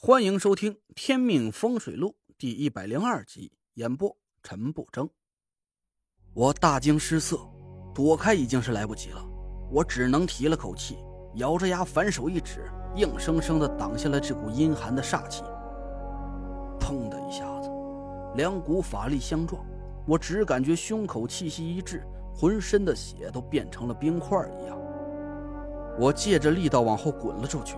欢迎收听《天命风水录》第一百零二集，演播陈不争。我大惊失色，躲开已经是来不及了，我只能提了口气，咬着牙反手一指，硬生生的挡下了这股阴寒的煞气。砰的一下子，两股法力相撞，我只感觉胸口气息一滞，浑身的血都变成了冰块一样。我借着力道往后滚了出去，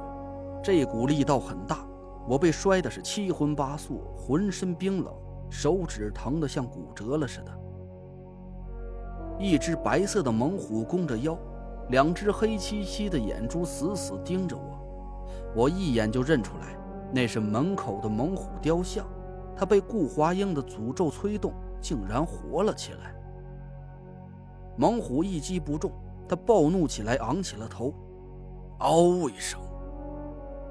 这股力道很大。我被摔的是七荤八素，浑身冰冷，手指疼得像骨折了似的。一只白色的猛虎弓着腰，两只黑漆漆的眼珠死死盯着我。我一眼就认出来，那是门口的猛虎雕像。它被顾华英的诅咒催动，竟然活了起来。猛虎一击不中，它暴怒起来，昂起了头，嗷一声。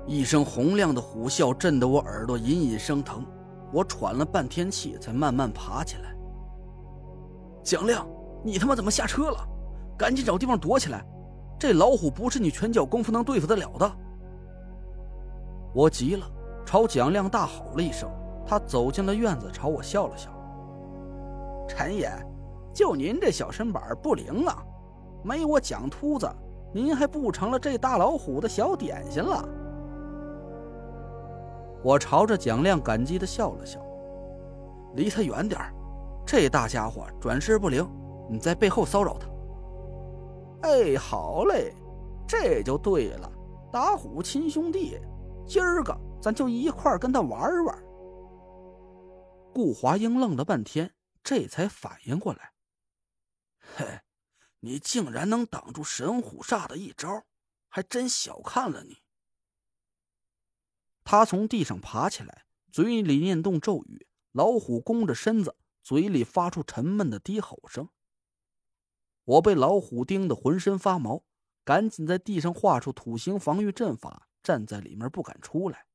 一声洪亮的虎啸震得我耳朵隐隐生疼，我喘了半天气才慢慢爬起来。蒋亮，你他妈怎么下车了？赶紧找地方躲起来！这老虎不是你拳脚功夫能对付得了的。我急了，朝蒋亮大吼了一声，他走进了院子，朝我笑了笑：“陈爷，就您这小身板不灵啊，没我蒋秃子，您还不成了这大老虎的小点心了。”我朝着蒋亮感激的笑了笑，离他远点这大家伙转世不灵，你在背后骚扰他。哎，好嘞，这就对了，打虎亲兄弟，今儿个咱就一块跟他玩玩。顾华英愣了半天，这才反应过来，嘿，你竟然能挡住神虎煞的一招，还真小看了你。他从地上爬起来，嘴里念动咒语。老虎弓着身子，嘴里发出沉闷的低吼声。我被老虎盯得浑身发毛，赶紧在地上画出土形防御阵法，站在里面不敢出来。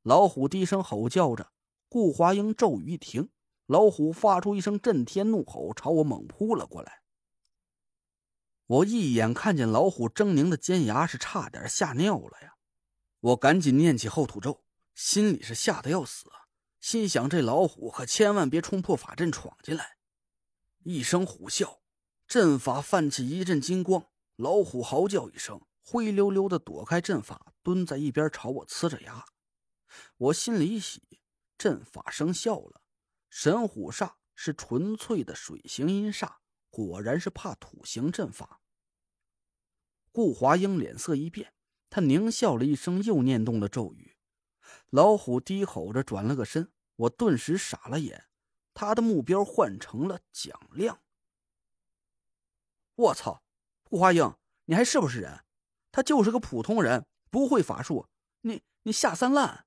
老虎低声吼叫着，顾华英咒语一停，老虎发出一声震天怒吼，朝我猛扑了过来。我一眼看见老虎狰狞的尖牙，是差点吓尿了呀！我赶紧念起后土咒，心里是吓得要死！心想这老虎可千万别冲破法阵闯进来。一声虎啸，阵法泛起一阵金光，老虎嚎叫一声，灰溜溜的躲开阵法，蹲在一边朝我呲着牙。我心里一喜，阵法生效了。神虎煞是纯粹的水行阴煞，果然是怕土行阵法。顾华英脸色一变。他狞笑了一声，又念动了咒语。老虎低吼着转了个身，我顿时傻了眼。他的目标换成了蒋亮。我操，顾华英，你还是不是人？他就是个普通人，不会法术。你你下三滥！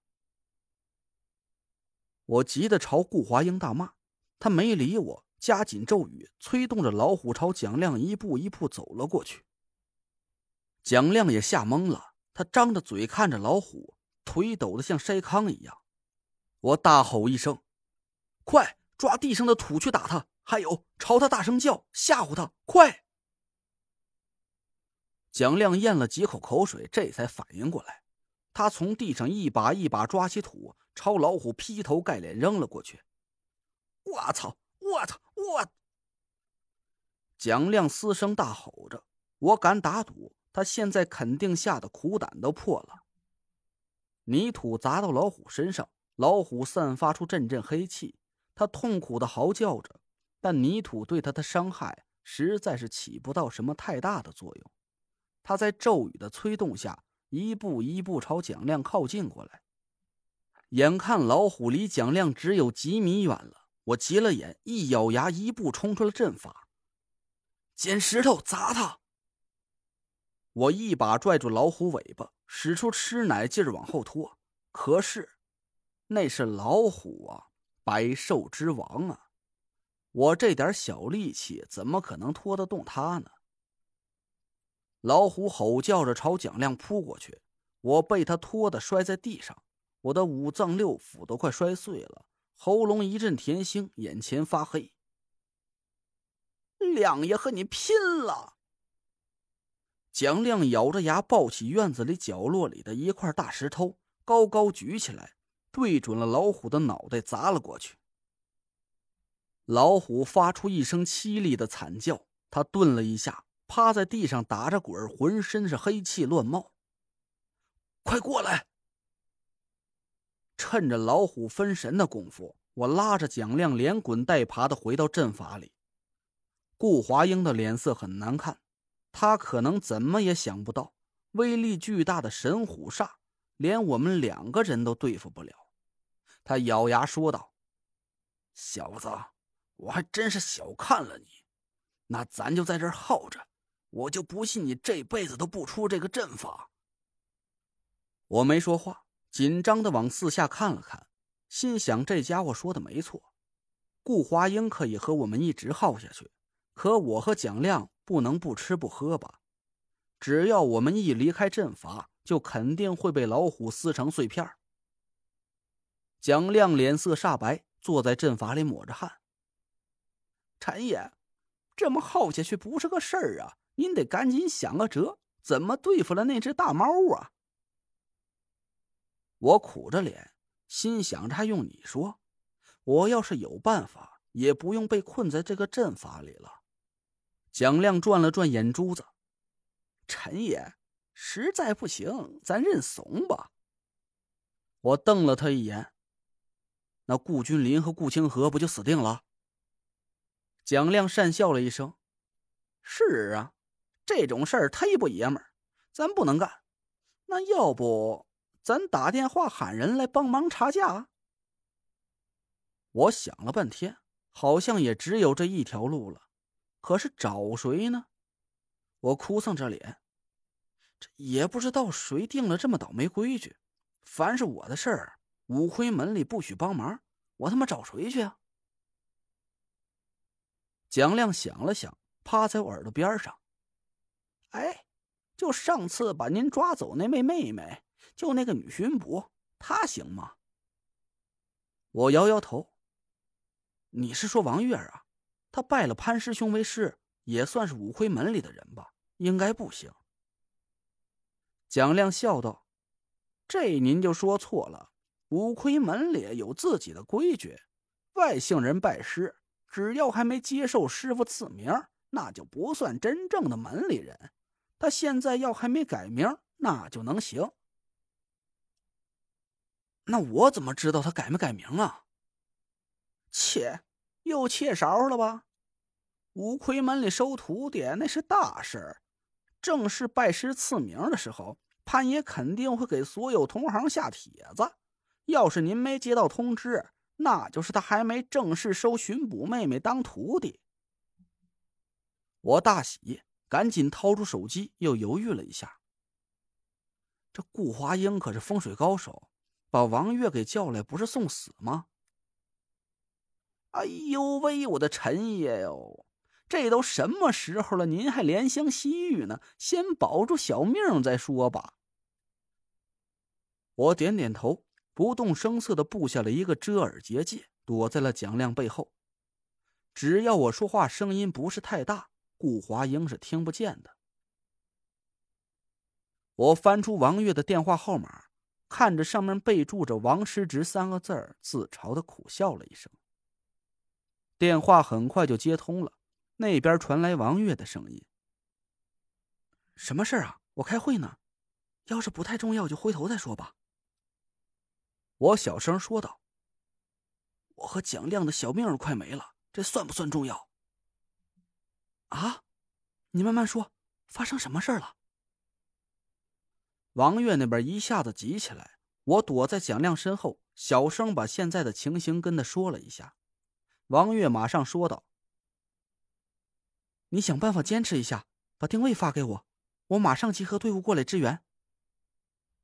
我急得朝顾华英大骂，他没理我，加紧咒语，催动着老虎朝蒋亮一步一步走了过去。蒋亮也吓懵了。他张着嘴看着老虎，腿抖得像筛糠一样。我大吼一声：“快抓地上的土去打他！还有，朝他大声叫，吓唬他！快！”蒋亮咽了几口口水，这才反应过来。他从地上一把一把抓起土，朝老虎劈头盖脸扔了过去。我操！我操！我！蒋亮嘶声大吼着，我敢打赌。他现在肯定吓得苦胆都破了。泥土砸到老虎身上，老虎散发出阵阵黑气，他痛苦的嚎叫着，但泥土对他的伤害实在是起不到什么太大的作用。他在咒语的催动下，一步一步朝蒋亮靠近过来。眼看老虎离蒋亮只有几米远了，我急了眼，一咬牙，一步冲出了阵法，捡石头砸他。我一把拽住老虎尾巴，使出吃奶劲儿往后拖。可是，那是老虎啊，百兽之王啊！我这点小力气怎么可能拖得动它呢？老虎吼叫着朝蒋亮扑过去，我被他拖得摔在地上，我的五脏六腑都快摔碎了，喉咙一阵甜腥，眼前发黑。亮爷和你拼了！蒋亮咬着牙，抱起院子里角落里的一块大石头，高高举起来，对准了老虎的脑袋砸了过去。老虎发出一声凄厉的惨叫，他顿了一下，趴在地上打着滚，浑身是黑气乱冒。快过来！趁着老虎分神的功夫，我拉着蒋亮连滚带爬的回到阵法里。顾华英的脸色很难看，他可能怎么也想不到，威力巨大的神虎煞连我们两个人都对付不了。他咬牙说道：“小子，我还真是小看了你。那咱就在这儿耗着，我就不信你这辈子都不出这个阵法。”我没说话。紧张的往四下看了看，心想：这家伙说的没错，顾华英可以和我们一直耗下去，可我和蒋亮不能不吃不喝吧？只要我们一离开阵法，就肯定会被老虎撕成碎片。蒋亮脸色煞白，坐在阵法里抹着汗。陈爷，这么耗下去不是个事儿啊！您得赶紧想个辙，怎么对付了那只大猫啊？我苦着脸，心想着还用你说？我要是有办法，也不用被困在这个阵法里了。蒋亮转了转眼珠子，陈爷，实在不行，咱认怂吧。我瞪了他一眼。那顾君临和顾清河不就死定了？蒋亮讪笑了一声：“是啊，这种事儿忒不爷们儿，咱不能干。那要不……”咱打电话喊人来帮忙查价。我想了半天，好像也只有这一条路了。可是找谁呢？我哭丧着脸，这也不知道谁定了这么倒霉规矩。凡是我的事儿，五魁门里不许帮忙。我他妈找谁去啊？蒋亮想了想，趴在我耳朵边上：“哎，就上次把您抓走那位妹妹。”就那个女巡捕，她行吗？我摇摇头。你是说王月啊？他拜了潘师兄为师，也算是五魁门里的人吧？应该不行。蒋亮笑道：“这您就说错了。五魁门里有自己的规矩，外姓人拜师，只要还没接受师傅赐名，那就不算真正的门里人。他现在要还没改名，那就能行。”那我怎么知道他改没改名啊？切，又切勺了吧？五魁门里收徒弟那是大事儿，正式拜师赐名的时候，潘爷肯定会给所有同行下帖子。要是您没接到通知，那就是他还没正式收巡捕妹妹当徒弟。我大喜，赶紧掏出手机，又犹豫了一下。这顾华英可是风水高手。把王月给叫来，不是送死吗？哎呦喂，我的陈爷哟，这都什么时候了，您还怜香惜玉呢？先保住小命再说吧。我点点头，不动声色的布下了一个遮耳结界，躲在了蒋亮背后。只要我说话声音不是太大，顾华英是听不见的。我翻出王月的电话号码。看着上面备注着“王师侄”三个字儿，自嘲的苦笑了一声。电话很快就接通了，那边传来王月的声音：“什么事啊？我开会呢，要是不太重要，就回头再说吧。”我小声说道：“我和蒋亮的小命快没了，这算不算重要？”啊，你慢慢说，发生什么事了？王月那边一下子急起来，我躲在蒋亮身后，小声把现在的情形跟他说了一下。王月马上说道：“你想办法坚持一下，把定位发给我，我马上集合队伍过来支援。”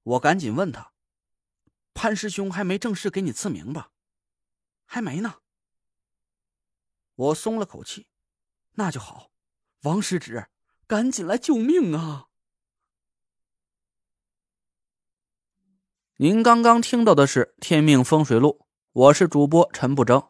我赶紧问他：“潘师兄还没正式给你赐名吧？”“还没呢。”我松了口气，“那就好，王师侄，赶紧来救命啊！”您刚刚听到的是《天命风水录》，我是主播陈不争。